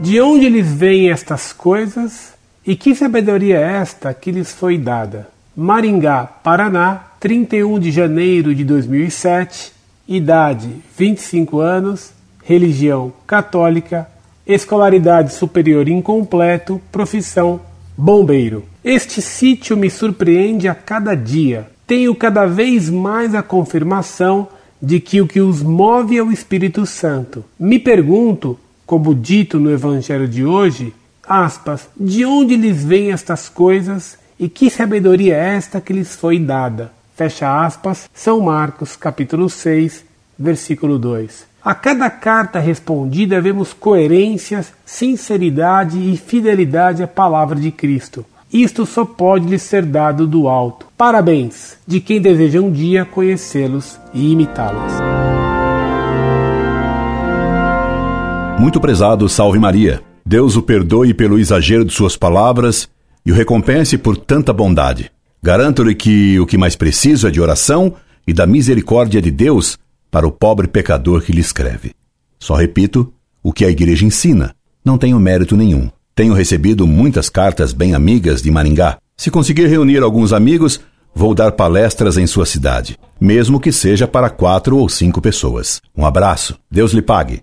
lhes veem estas coisas e que sabedoria é esta que lhes foi dada? Maringá, Paraná, 31 de janeiro de 2007, idade 25 anos, religião católica, escolaridade superior incompleto, profissão bombeiro. Este sítio me surpreende a cada dia. Tenho cada vez mais a confirmação de que o que os move é o Espírito Santo. Me pergunto, como dito no Evangelho de hoje, aspas, de onde lhes vêm estas coisas e que sabedoria é esta que lhes foi dada? Fecha aspas, São Marcos, capítulo 6, versículo 2. A cada carta respondida vemos coerência, sinceridade e fidelidade à palavra de Cristo. Isto só pode lhe ser dado do alto. Parabéns de quem deseja um dia conhecê-los e imitá-los. Muito prezado, salve Maria. Deus o perdoe pelo exagero de suas palavras e o recompense por tanta bondade. Garanto-lhe que o que mais preciso é de oração e da misericórdia de Deus para o pobre pecador que lhe escreve. Só repito o que a igreja ensina. Não tenho mérito nenhum. Tenho recebido muitas cartas bem amigas de Maringá. Se conseguir reunir alguns amigos, vou dar palestras em sua cidade, mesmo que seja para quatro ou cinco pessoas. Um abraço. Deus lhe pague.